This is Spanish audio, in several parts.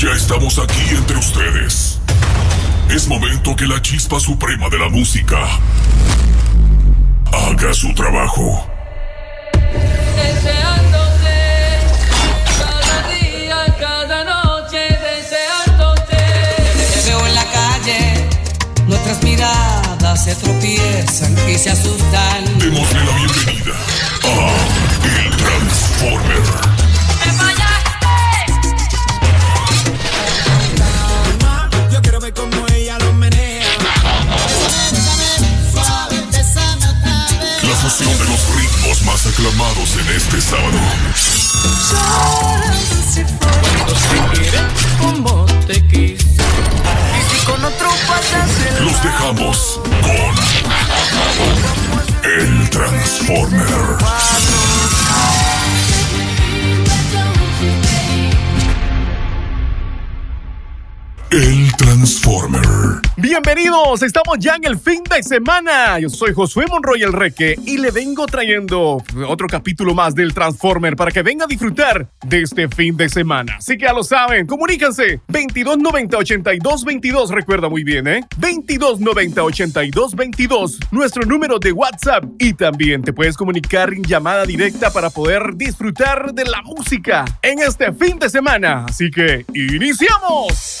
Ya estamos aquí entre ustedes. Es momento que la chispa suprema de la música haga su trabajo. Desearlos cada día, cada noche. Desearlos. Te veo en la calle, Nuestras miradas se tropiezan y se asustan. Démosle la bienvenida a El Transformer. en este sábado. Los dejamos con El Transformer. Transformer. Bienvenidos, estamos ya en el fin de semana. Yo soy Josué Monroy el Reque y le vengo trayendo otro capítulo más del Transformer para que venga a disfrutar de este fin de semana. Así que ya lo saben, comuníquense 2290-8222, recuerda muy bien, ¿eh? 2290-8222, nuestro número de WhatsApp y también te puedes comunicar en llamada directa para poder disfrutar de la música en este fin de semana. Así que, ¡iniciamos!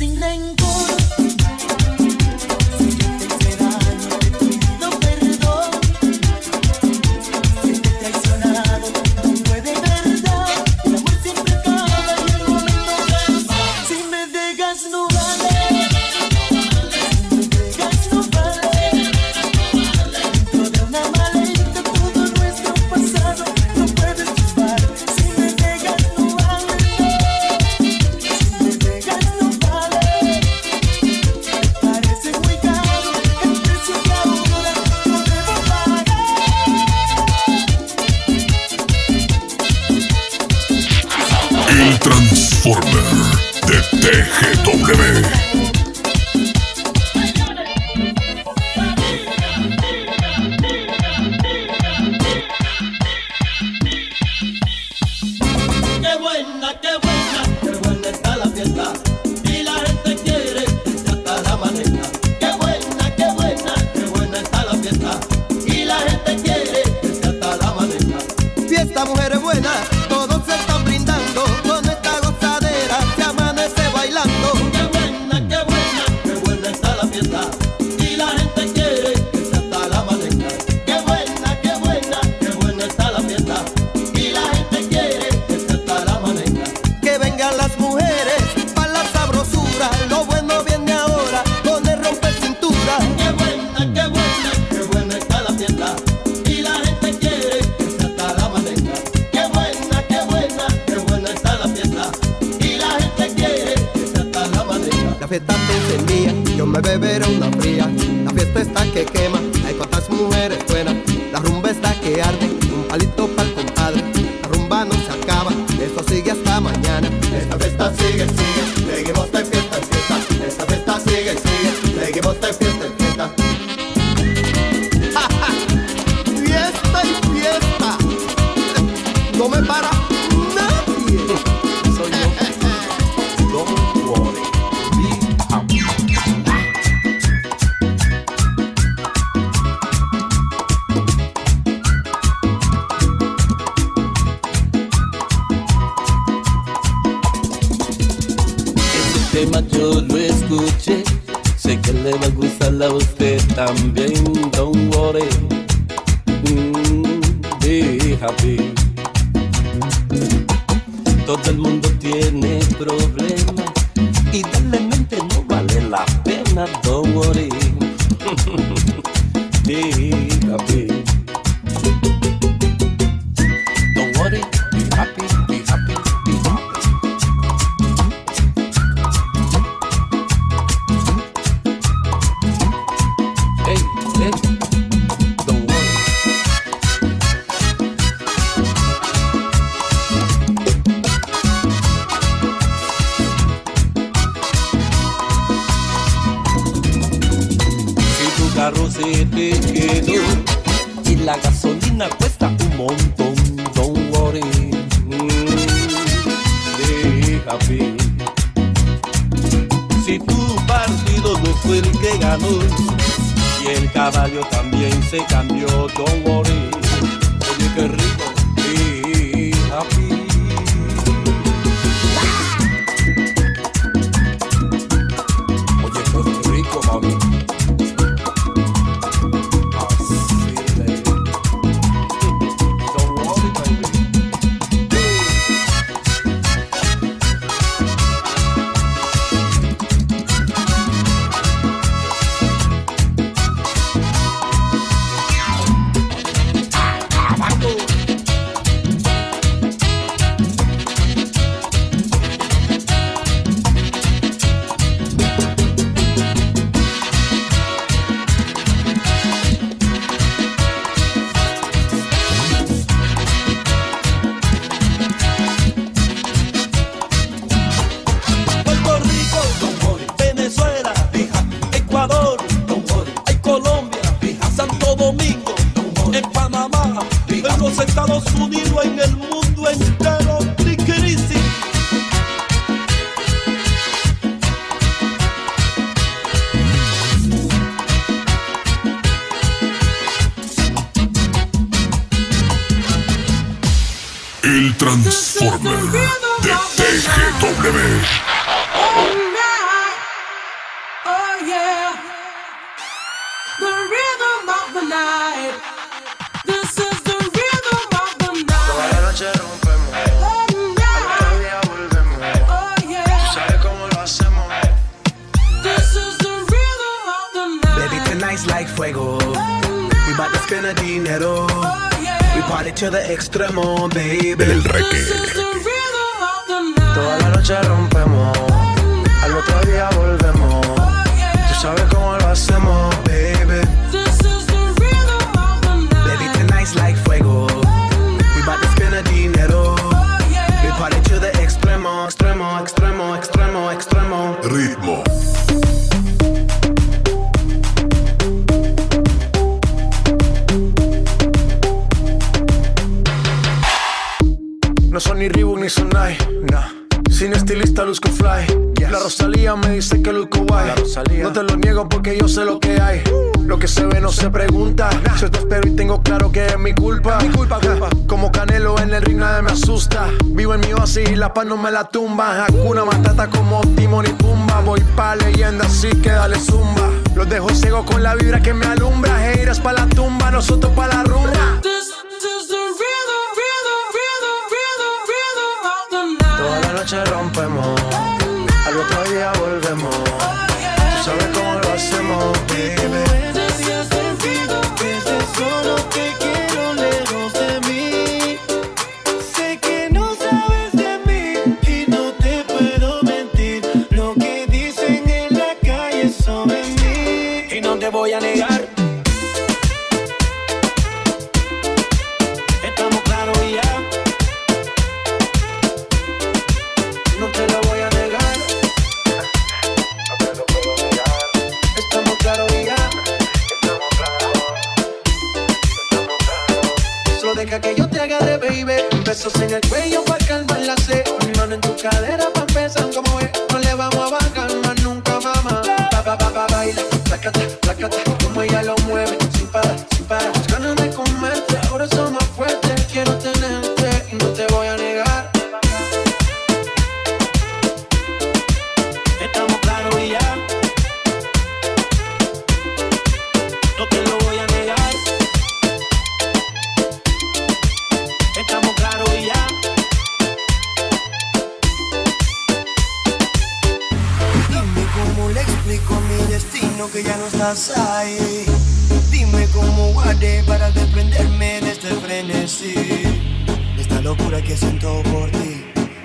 y háblame Transformer de TGW.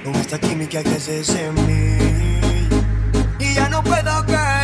con esta química que haces en mí. Y ya no puedo caer.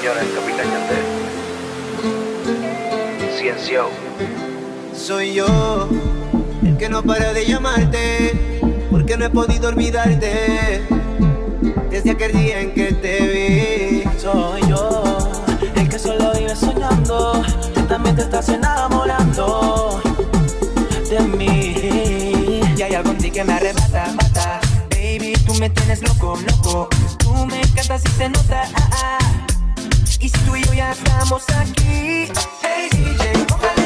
señora el Capitán Yandel. Ciencio. Soy yo el que no para de llamarte, porque no he podido olvidarte. Desde aquel día en que te vi, soy yo el que solo vive soñando. Tú también te estás enamorando de mí. Y hay algo en ti que me arrebata, mata. Baby, tú me tienes loco, loco. Tú me encantas y se nota. Ah, ah y tú y yo ya estamos aquí. Hey DJ,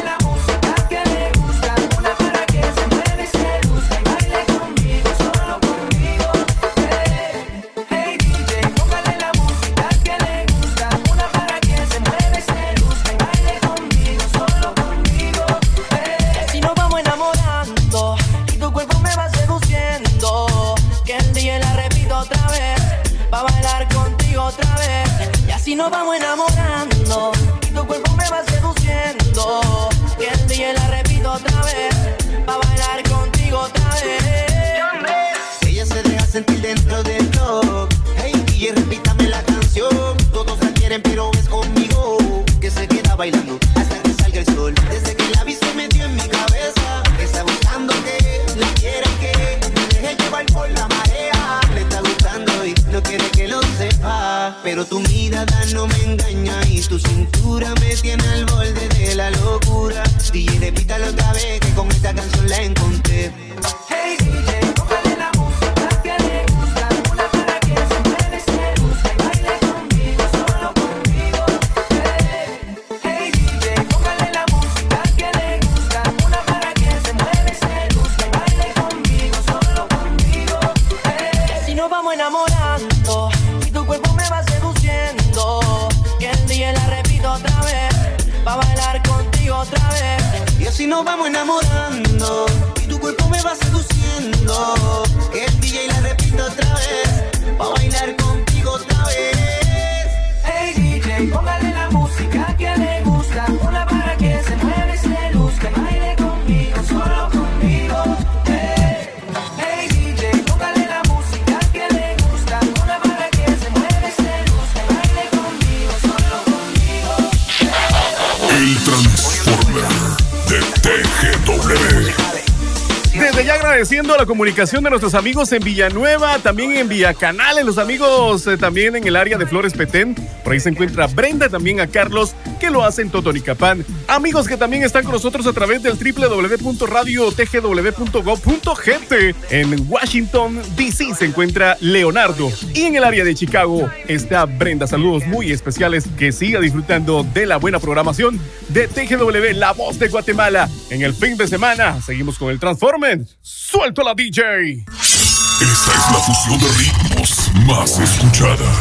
la comunicación de nuestros amigos en Villanueva, también en Villacanales, los amigos eh, también en el área de Flores Petén. Por ahí se encuentra Brenda, también a Carlos, que lo hacen Totonicapán. Amigos que también están con nosotros a través del www.radiotgw.gov.gt. En Washington, D.C. se encuentra Leonardo. Y en el área de Chicago está Brenda. Saludos muy especiales. Que siga disfrutando de la buena programación de TGW, La Voz de Guatemala. En el fin de semana seguimos con el Transformen. Suelto la DJ. Esta es la fusión de ritmos más escuchada.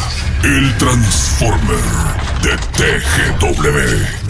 El Transformer de TGW.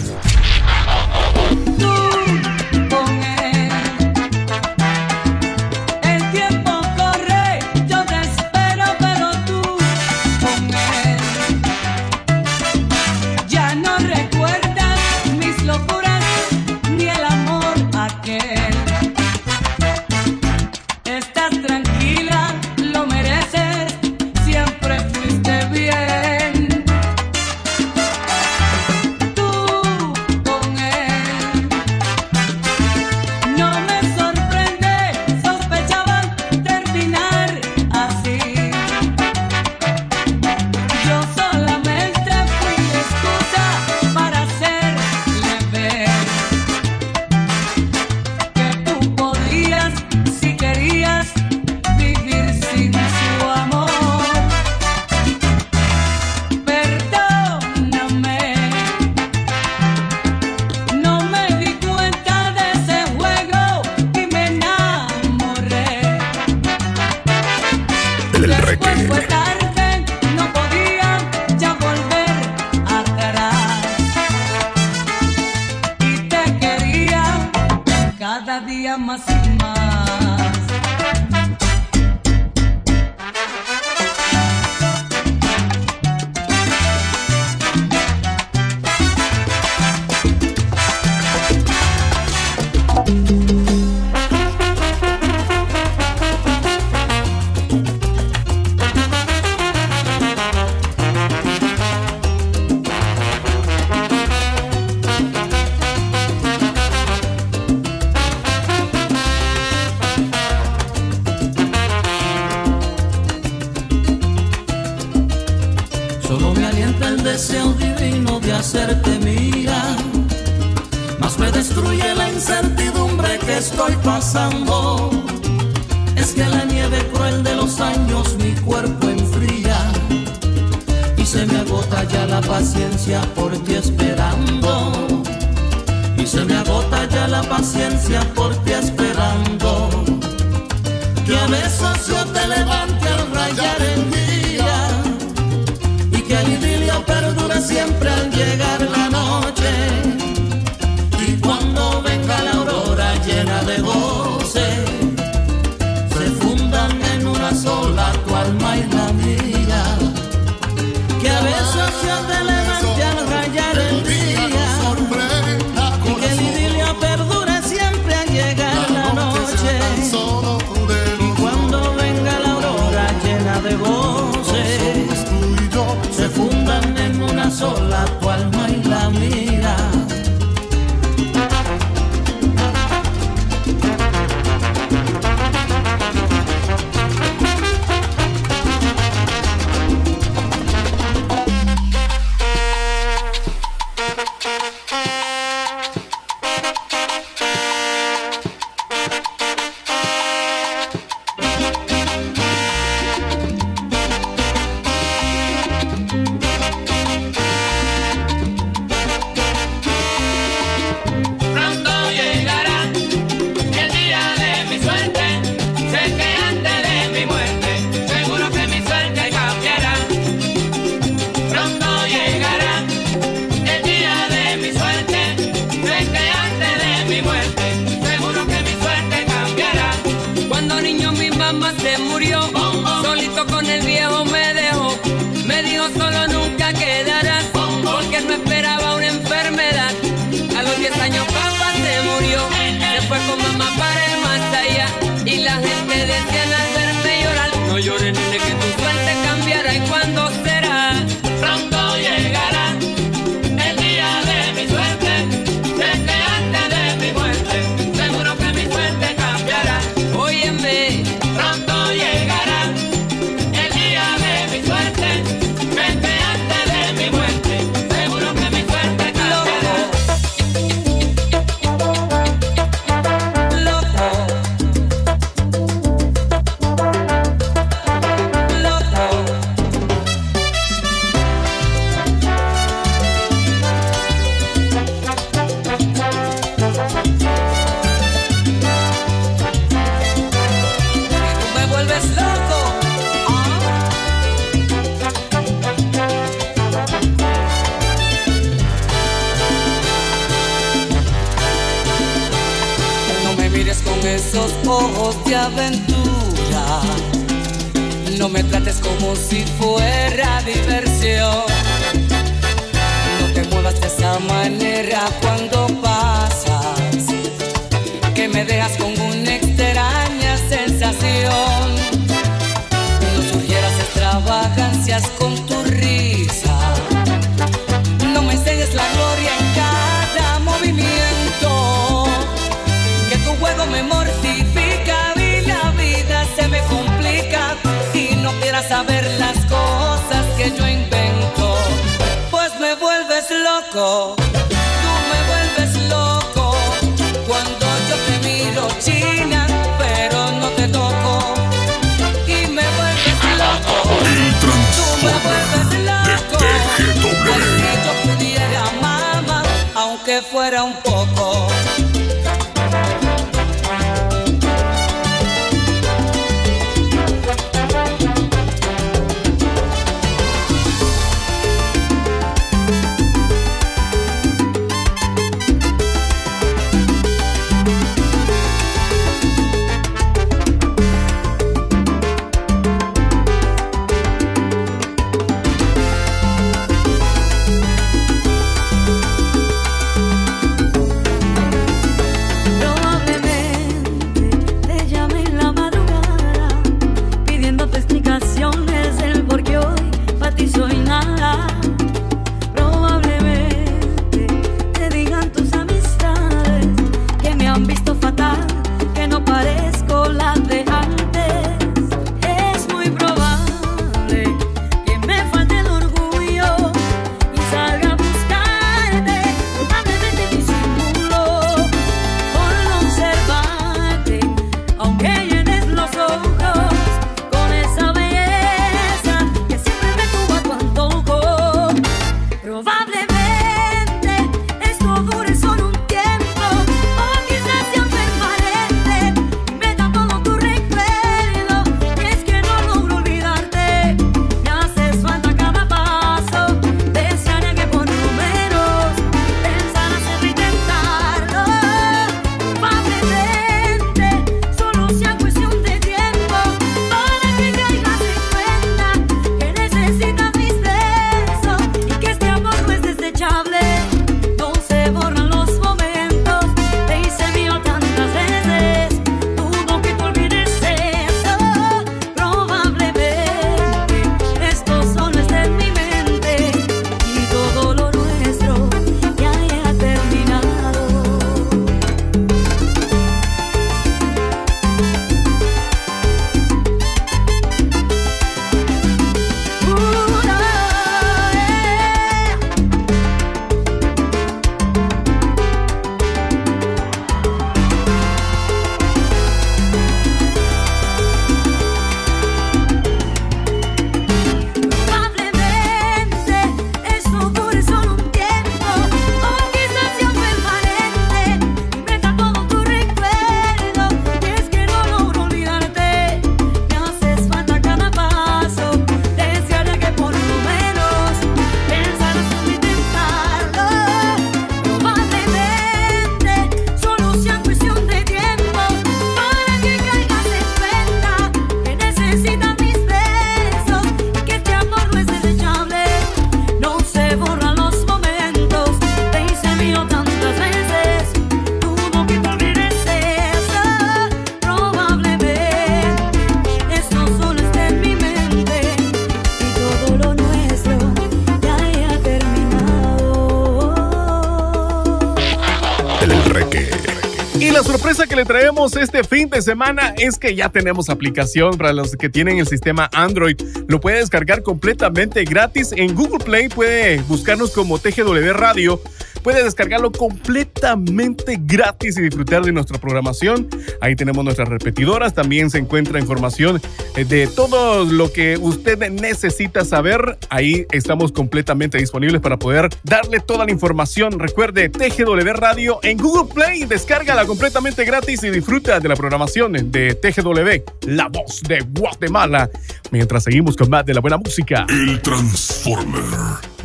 de semana es que ya tenemos aplicación para los que tienen el sistema Android. Lo puede descargar completamente gratis en Google Play. Puede buscarnos como TGW Radio. Puede descargarlo completamente gratis y disfrutar de nuestra programación. Ahí tenemos nuestras repetidoras. También se encuentra información eh, de todo lo que usted necesita saber Ahí estamos completamente disponibles para poder darle toda la información. Recuerde, TGW Radio en Google Play. Descárgala completamente gratis y disfruta de la programación de TGW, la voz de Guatemala. Mientras seguimos con más de la buena música. El Transformer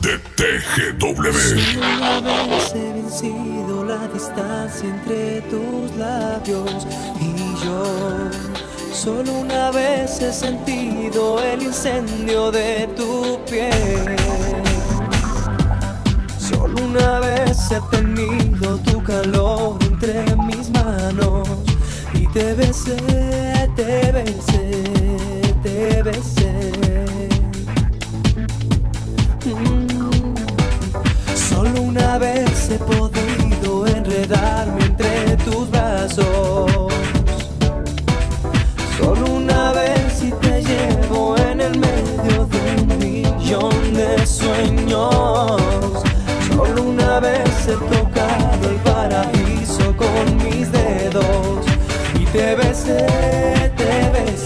de TGW. He vencido la distancia entre tus labios y yo Solo una vez he sentido el incendio de tu piel. Solo una vez he tenido tu calor entre mis manos y te besé, te besé, te besé. Mm. Solo una vez he podido enredarme entre tus brazos. En el medio de un millón de sueños. Solo una vez he tocado el paraíso con mis dedos y te besé, te besé,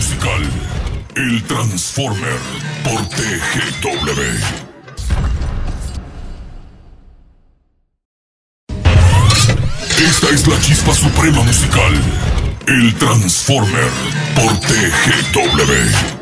musical. El Transformer por TGW. Esta es la chispa suprema musical. El Transformer por TGW.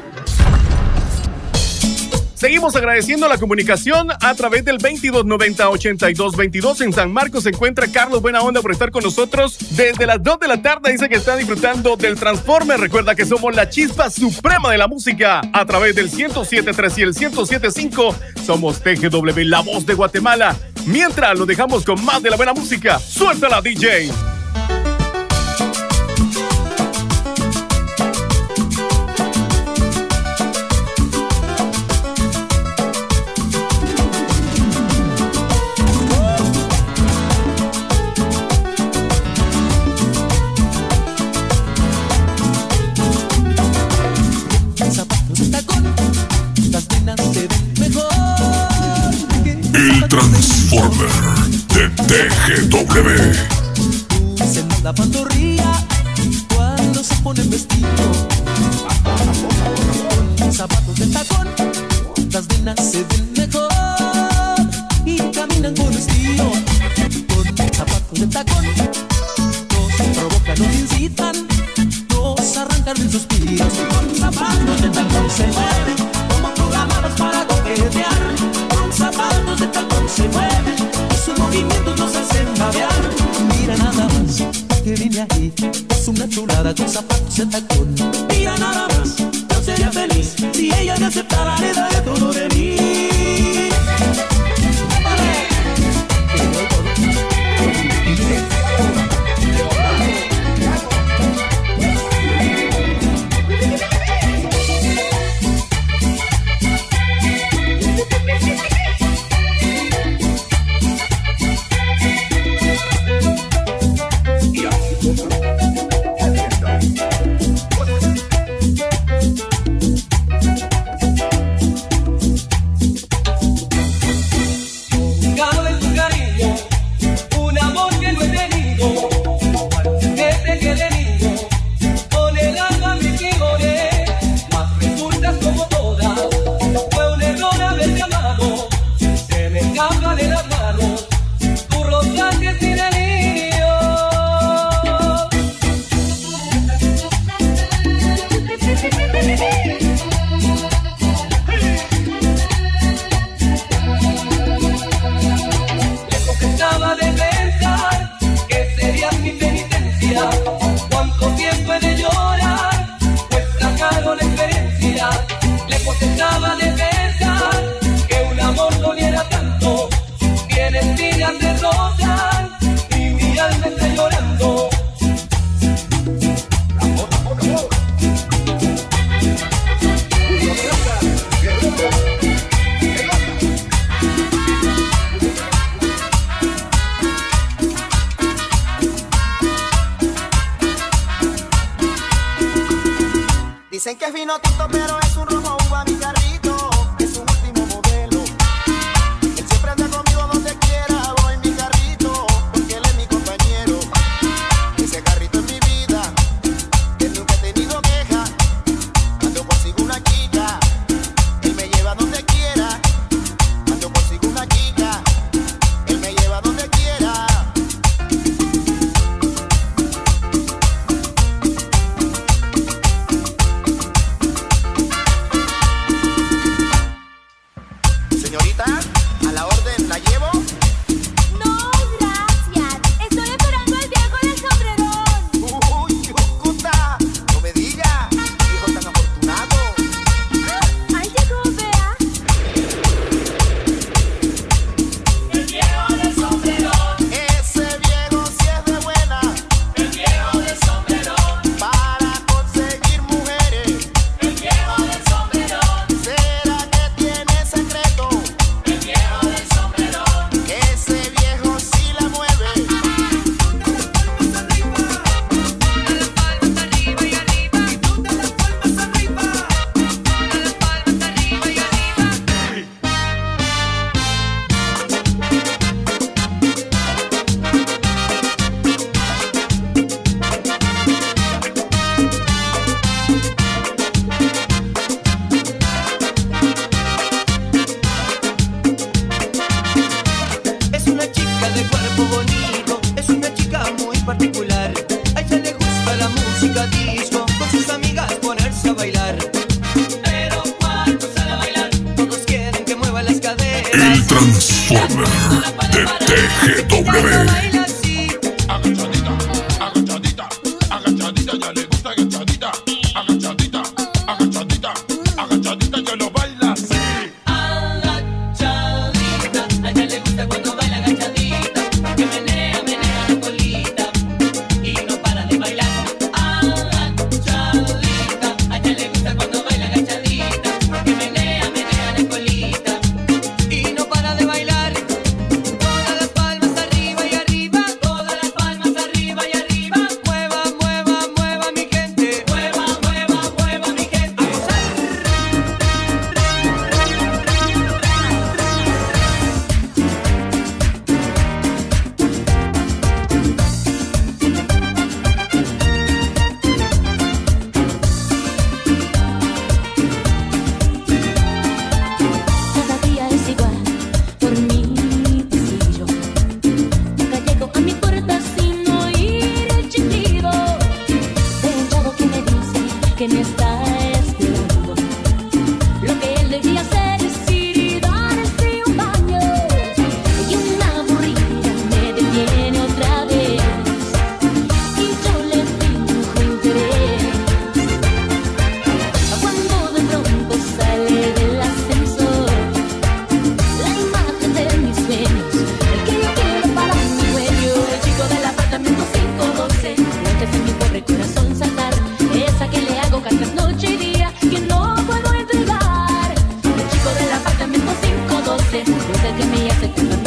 Seguimos agradeciendo la comunicación a través del 2290-8222. En San Marcos se encuentra Carlos Buena Onda por estar con nosotros desde las 2 de la tarde. Dice que está disfrutando del Transformer. Recuerda que somos la chispa suprema de la música a través del 107.3 y el 107.5. Somos TGW, la voz de Guatemala. Mientras lo dejamos con más de la buena música, suéltala DJ. Transformer de TGW. Se la pantorrilla cuando se pone vestido. Con zapatos de tacón, las nenas se ven mejor y caminan con estilo. Con zapatos de tacón, nos provocan, nos incitan, nos arrancan el suspiro. Con zapatos de tacón se mueven de tacón se mueven y sus movimientos nos hacen babear. Mira nada más que viene ahí, es una chulada con zapatos de tacón. Mira nada más, yo sería feliz si ella me aceptara, le daría Dicen que es vino tinto, pero es un rojo uva mi. Es el que me hace tartamuda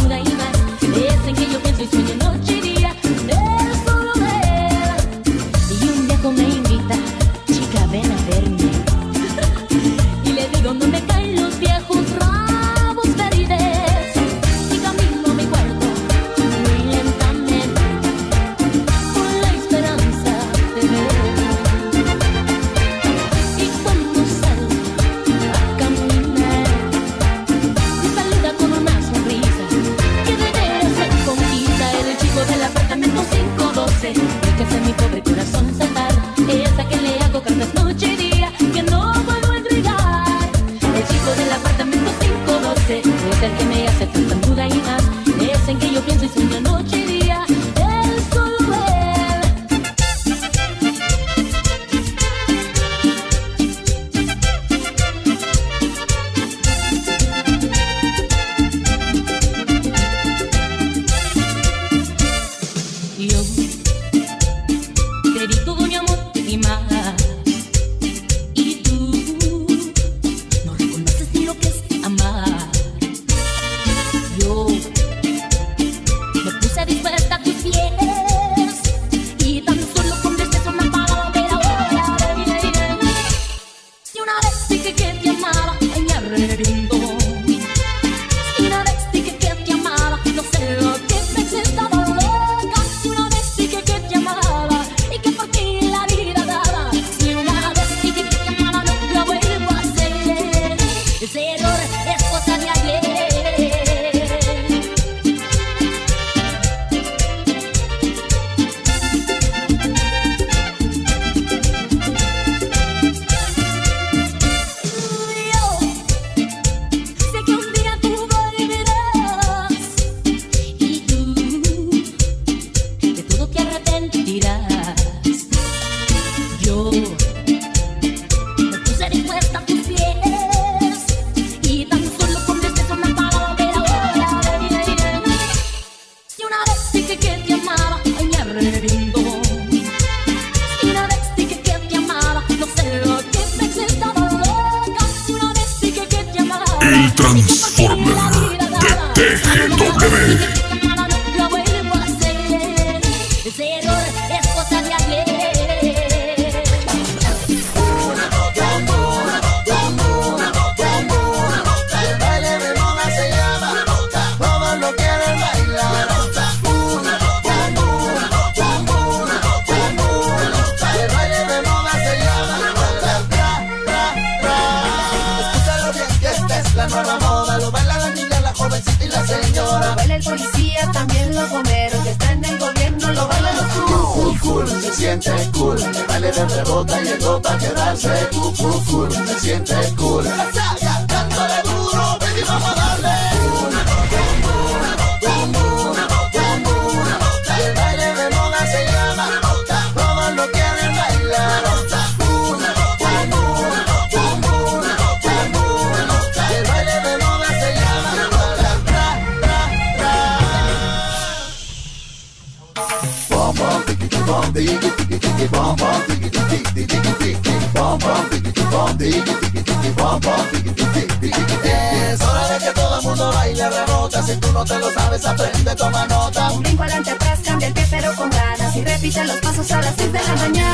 Es hora de que todo el mundo baile, rebota. Si tú no te lo sabes, aprende, toma nota. Un brinco adelante atrás, cambia el pie pero con ganas Y repite los pasos a las 6 de la mañana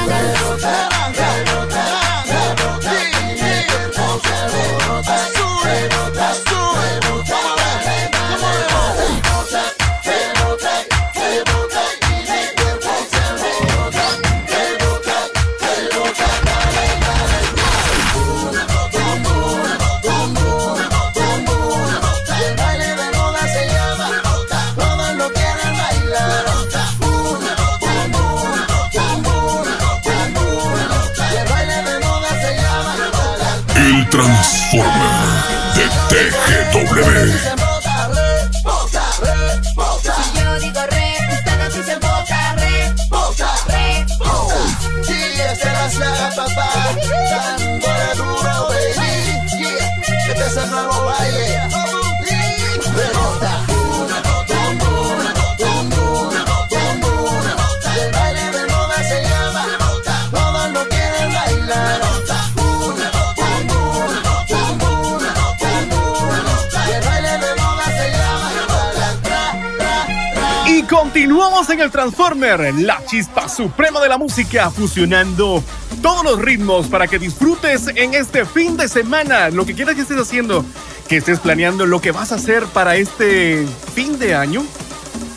continuamos en el Transformer, la chispa suprema de la música, fusionando todos los ritmos para que disfrutes en este fin de semana. Lo que quieras que estés haciendo, que estés planeando lo que vas a hacer para este fin de año.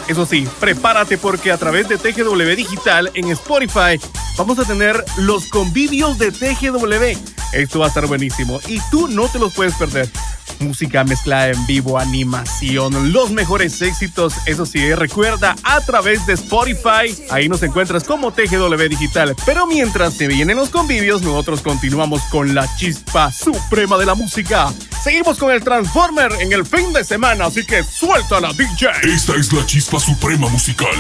Eso sí, prepárate porque a través de TGW Digital en Spotify vamos a tener los convivios de TGW. Esto va a estar buenísimo y tú no te los puedes perder. Música mezclada en vivo, animación, los mejores éxitos, eso sí, recuerda a través de Spotify, ahí nos encuentras como TGW Digital. Pero mientras se vienen los convivios, nosotros continuamos con la chispa suprema de la música. Seguimos con el Transformer en el fin de semana, así que suelta la DJ. Esta es la chispa suprema musical.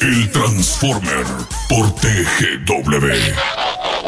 El Transformer por TGW.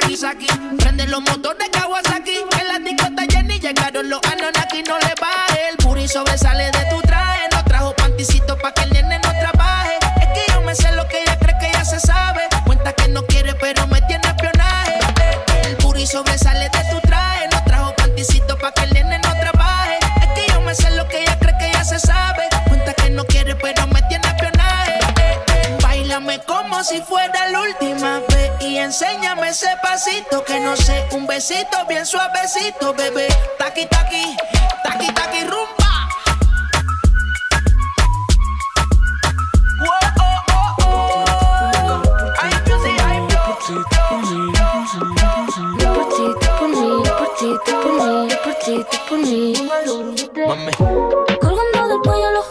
Saki Saki. Prende los motores Kawasaki. En la discota Jenny llegaron los Anonaki. No le baje, el booty sobresale de enséñame ese pasito que no sé, un besito bien suavecito, bebé. Taqui taqui, taqui taqui rumba. Colgando del cuello los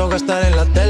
pienso gastar en la tele.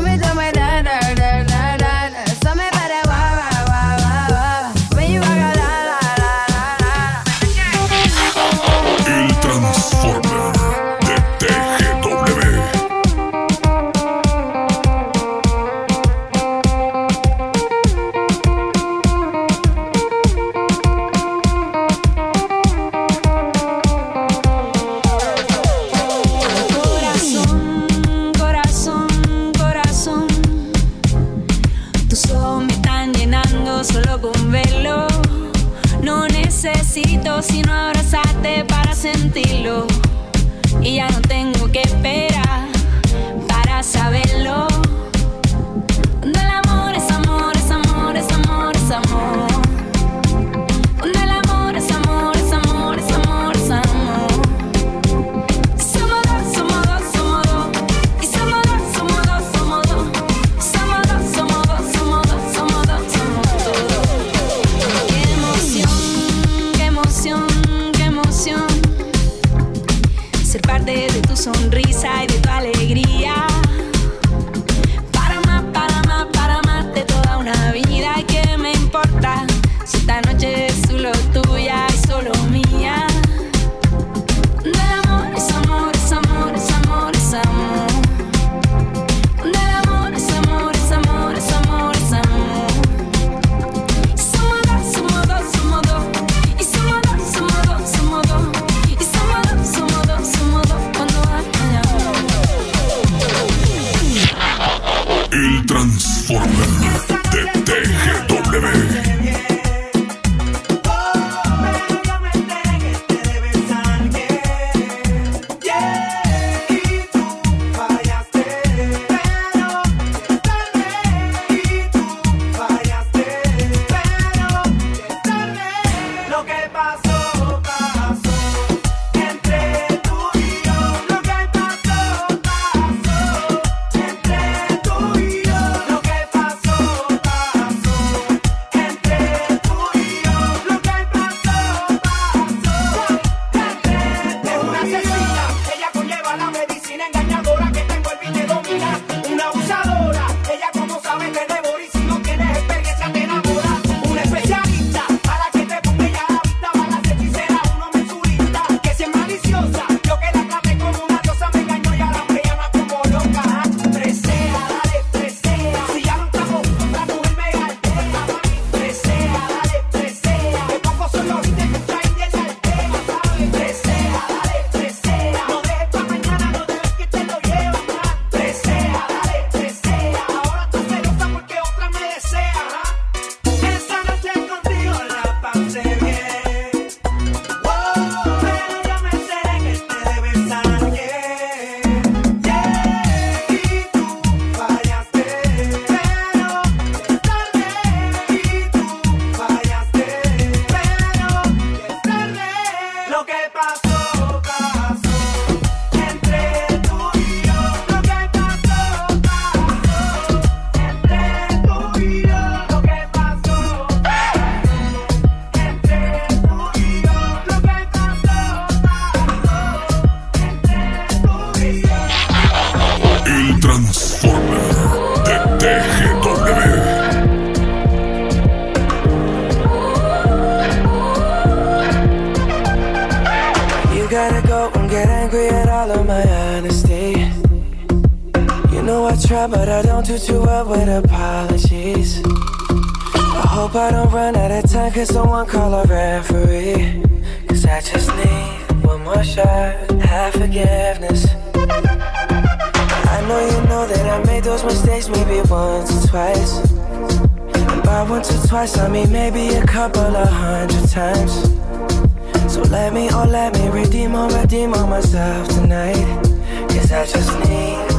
twice, I mean maybe a couple of hundred times. So let me, oh let me redeem or redeem on myself tonight. Cause I just need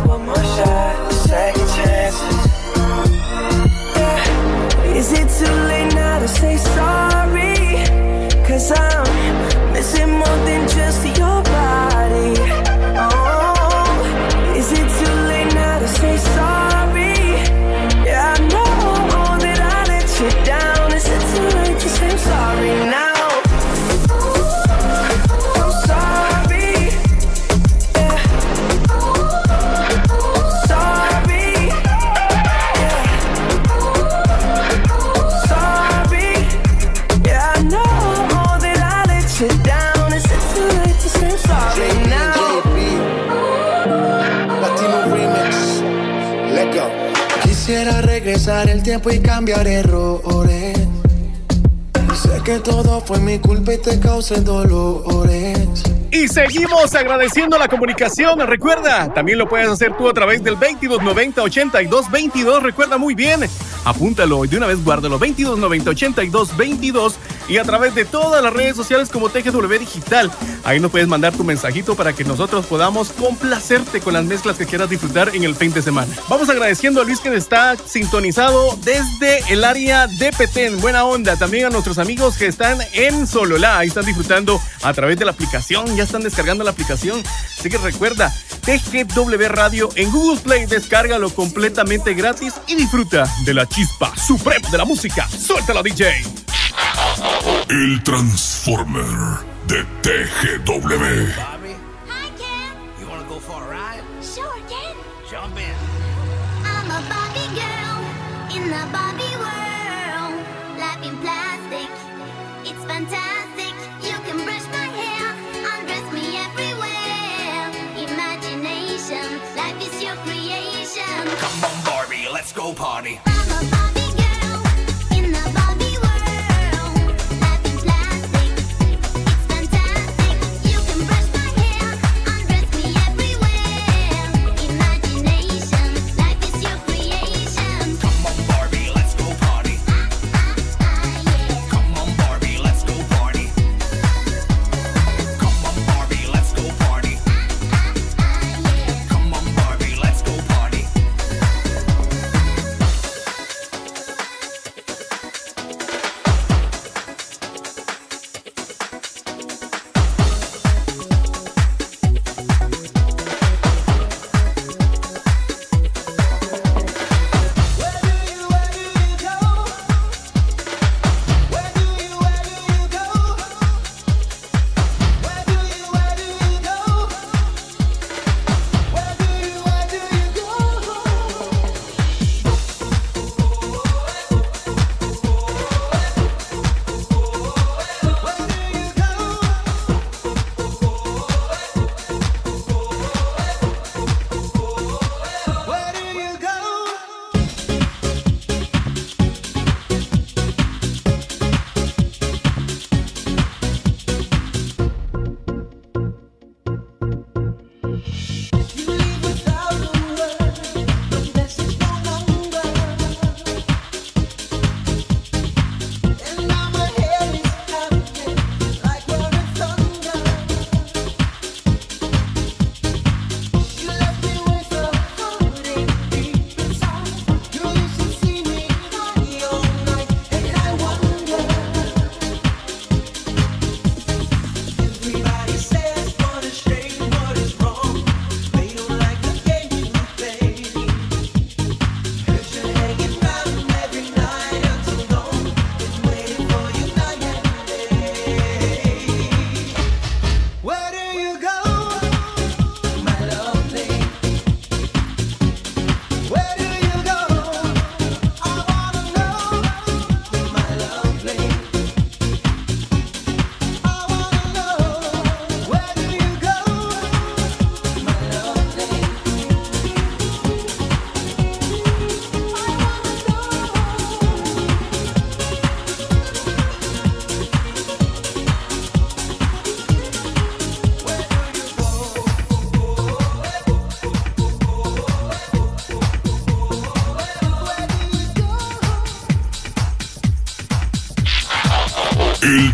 cambiar errores. Sé que todo fue mi culpa y te causé dolores. Y seguimos agradeciendo la comunicación. Recuerda, también lo puedes hacer tú a través del 2290-8222. Recuerda muy bien. Apúntalo y de una vez guárdalo. 2290-8222 y a través de todas las redes sociales como TGW Digital. Ahí nos puedes mandar tu mensajito para que nosotros podamos complacerte con las mezclas que quieras disfrutar en el fin de semana. Vamos agradeciendo a Luis que está sintonizado desde el área de Petén. Buena onda. También a nuestros amigos que están en Sololá. Ahí están disfrutando a través de la aplicación. Ya están descargando la aplicación. Así que recuerda, TGW Radio en Google Play. Descárgalo completamente gratis y disfruta de la chispa suprema de la música. Suéltala, DJ. El Transformer de TGW. Hi, You wanna go for a ride? Sure, Jump in. I'm a girl in the world. Life in plastic, it's fantastic. You can brush my hair, undress me everywhere. Imagination, life is your creation. Come on, Barbie, let's go party.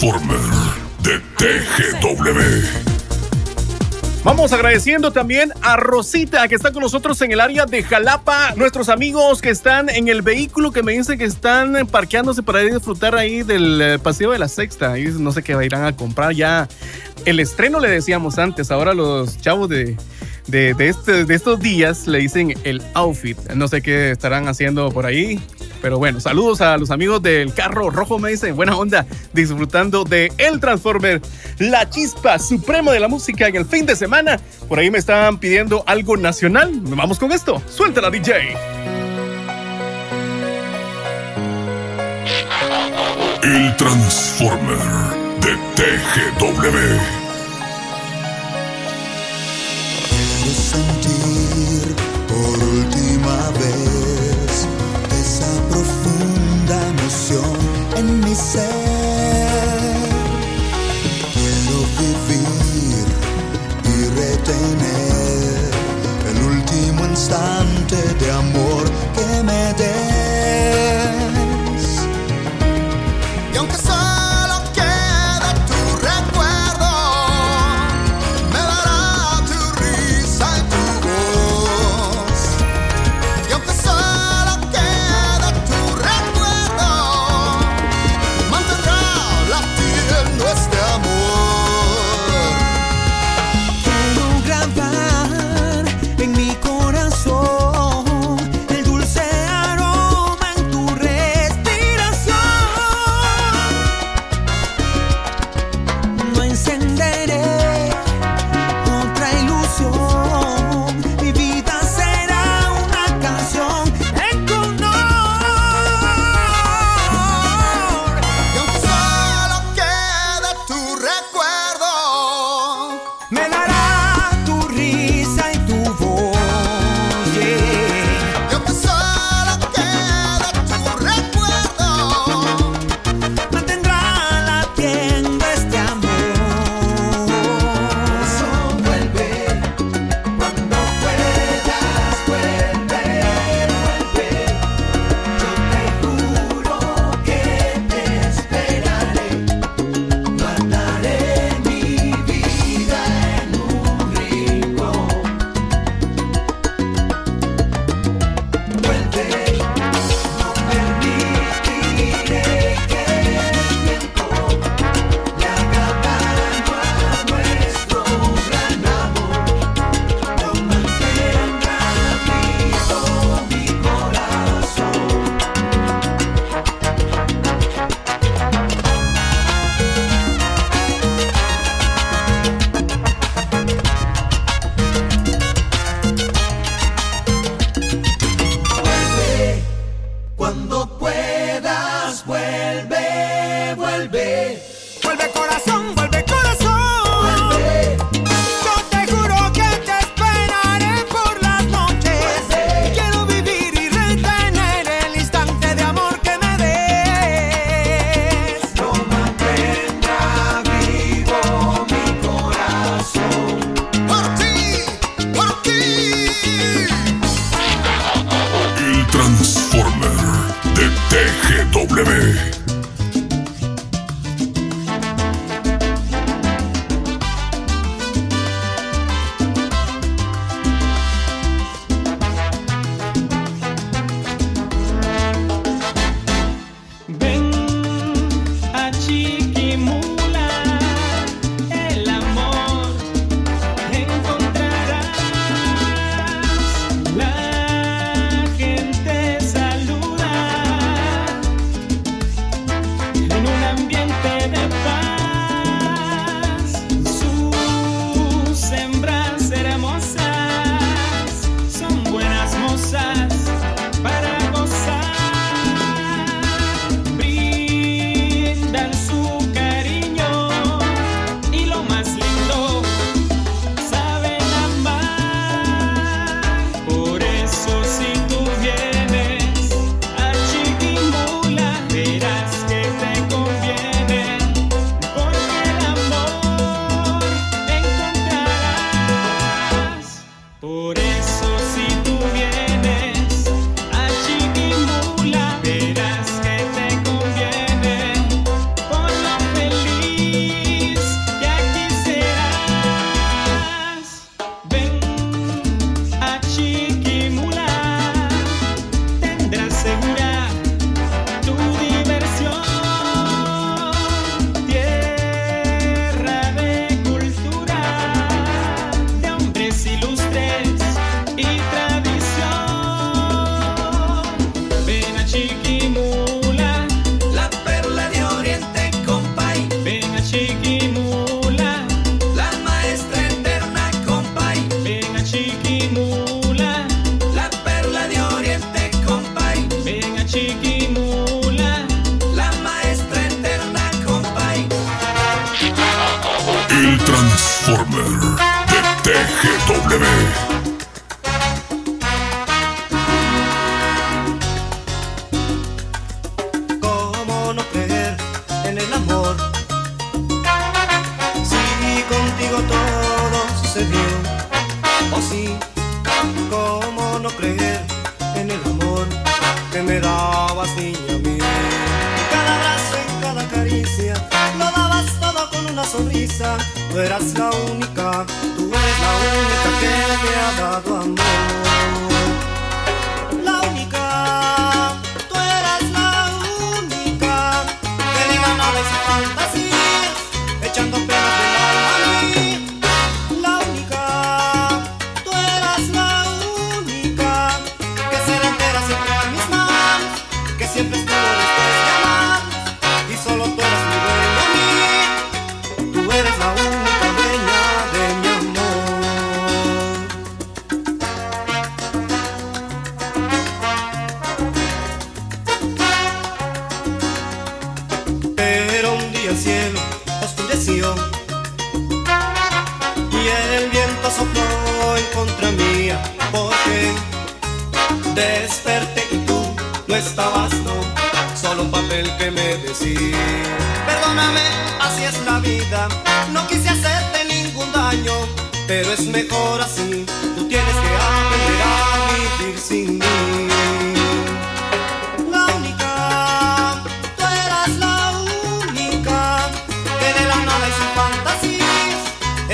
Transformer de TGW. Vamos agradeciendo también a Rosita que está con nosotros en el área de Jalapa, nuestros amigos que están en el vehículo que me dicen que están parqueándose para ir a disfrutar ahí del eh, paseo de la sexta no sé qué irán a comprar ya. El estreno le decíamos antes, ahora los chavos de, de, de este- de estos días le dicen el outfit. No sé qué estarán haciendo por ahí. Pero bueno, saludos a los amigos del carro rojo, me dicen, buena onda, disfrutando de El Transformer, la chispa suprema de la música en el fin de semana. Por ahí me estaban pidiendo algo nacional. Vamos con esto. Suéltala, DJ. El Transformer de TGW. De amor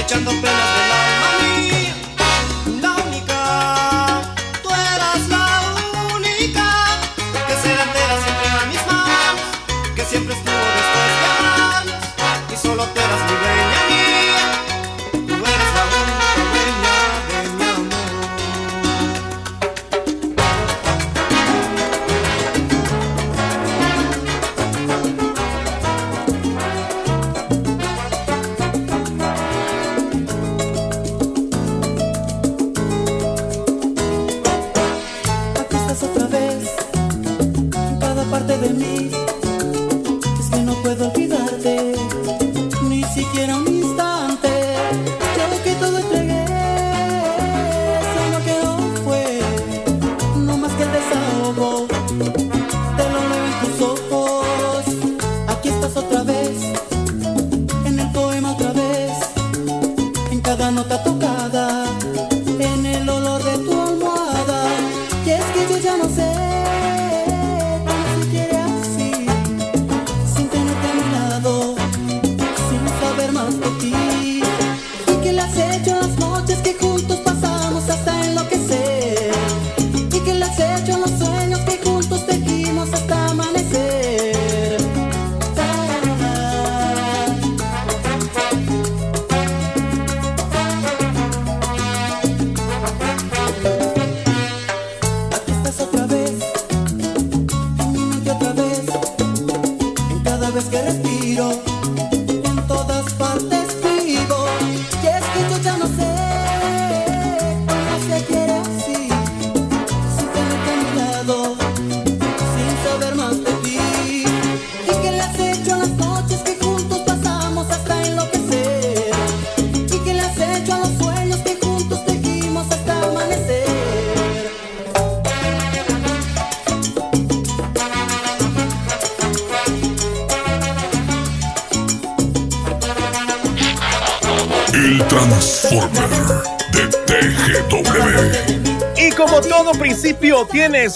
echando penas.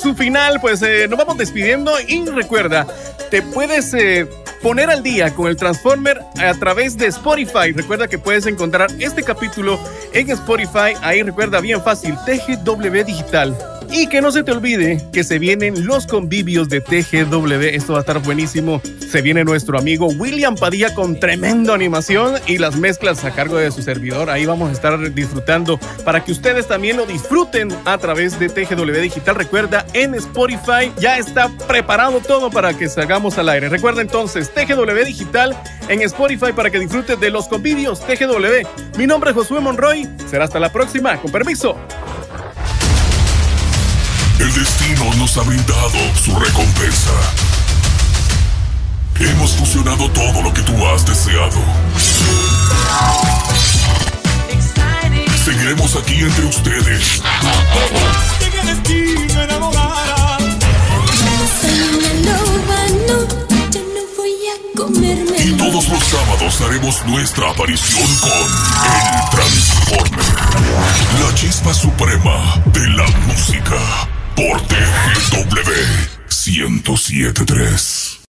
su final, pues eh, nos vamos despidiendo y recuerda, te puedes eh, poner al día con el Transformer a través de Spotify. Recuerda que puedes encontrar este capítulo en Spotify, ahí recuerda bien fácil, TGW Digital. Y que no se te olvide que se vienen los convivios de TGW. Esto va a estar buenísimo. Se viene nuestro amigo William Padilla con tremenda animación y las mezclas a cargo de su servidor. Ahí vamos a estar disfrutando para que ustedes también lo disfruten a través de TGW Digital. Recuerda, en Spotify ya está preparado todo para que salgamos al aire. Recuerda entonces, TGW Digital en Spotify para que disfrutes de los convivios TGW. Mi nombre es Josué Monroy. Será hasta la próxima. Con permiso. El destino nos ha brindado su recompensa Hemos fusionado todo lo que tú has deseado. Seguiremos aquí entre ustedes. Y todos los sábados haremos nuestra aparición con El Transformer. La chispa suprema de la música. Por TGW 1073.